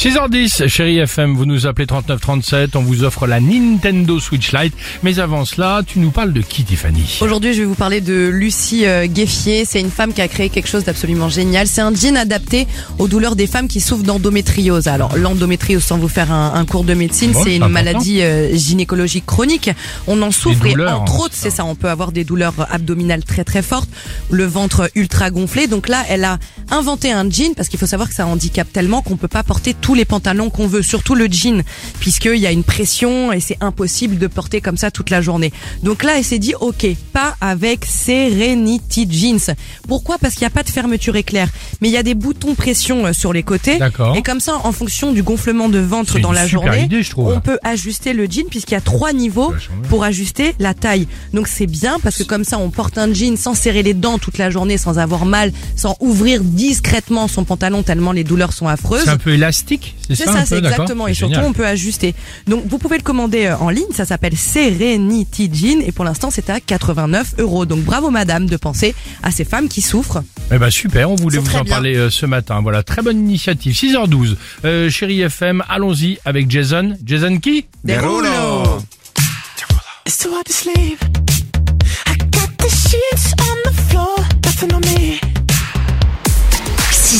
6h10, chérie FM, vous nous appelez 3937, on vous offre la Nintendo Switch Lite. Mais avant cela, tu nous parles de qui, Tiffany? Aujourd'hui, je vais vous parler de Lucie euh, Gueffier. C'est une femme qui a créé quelque chose d'absolument génial. C'est un jean adapté aux douleurs des femmes qui souffrent d'endométriose. Alors, l'endométriose, sans vous faire un, un cours de médecine, Bon, c'est une important. maladie euh, gynécologique chronique. On en souffre et entre hein, autres, c'est ça, on peut avoir des douleurs abdominales très très fortes, le ventre ultra gonflé. Donc là, elle a inventé un jean parce qu'il faut savoir que ça handicape tellement qu'on peut pas porter tous les pantalons qu'on veut, surtout le jean, puisqu'il y a une pression et c'est impossible de porter comme ça toute la journée. Donc là, elle s'est dit, ok, pas avec Serenity Jeans. Pourquoi? Parce qu'il n'y a pas de fermeture éclair, mais il y a des boutons pression euh, sur les côtés. D'accord. Et comme ça, en fonction du gonflement de ventre dans la journée, idée, on peut ajuster le jean puisqu'il y a trois niveaux pour ajuster la taille. Donc c'est bien parce que comme ça, on porte un jean sans serrer les dents toute la journée, sans avoir mal, sans ouvrir discrètement son pantalon tellement les douleurs sont affreuses. C'est un peu élastique, c'est ça C'est ça, c'est exactement. Et surtout, on peut ajuster. Donc, vous pouvez le commander euh, en ligne. Ça s'appelle Serenity Jean. Et pour l'instant, c'est à 89 euros. Donc, bravo, madame, de penser à ces femmes qui souffrent. Eh ben super, on voulait vous en bien. parler euh, ce matin. Voilà, très bonne initiative. 6h12, euh, chérie FM, allons-y avec Jason. Jason qui? Derulo. It's too hard to sleep. I got the sheets on the floor,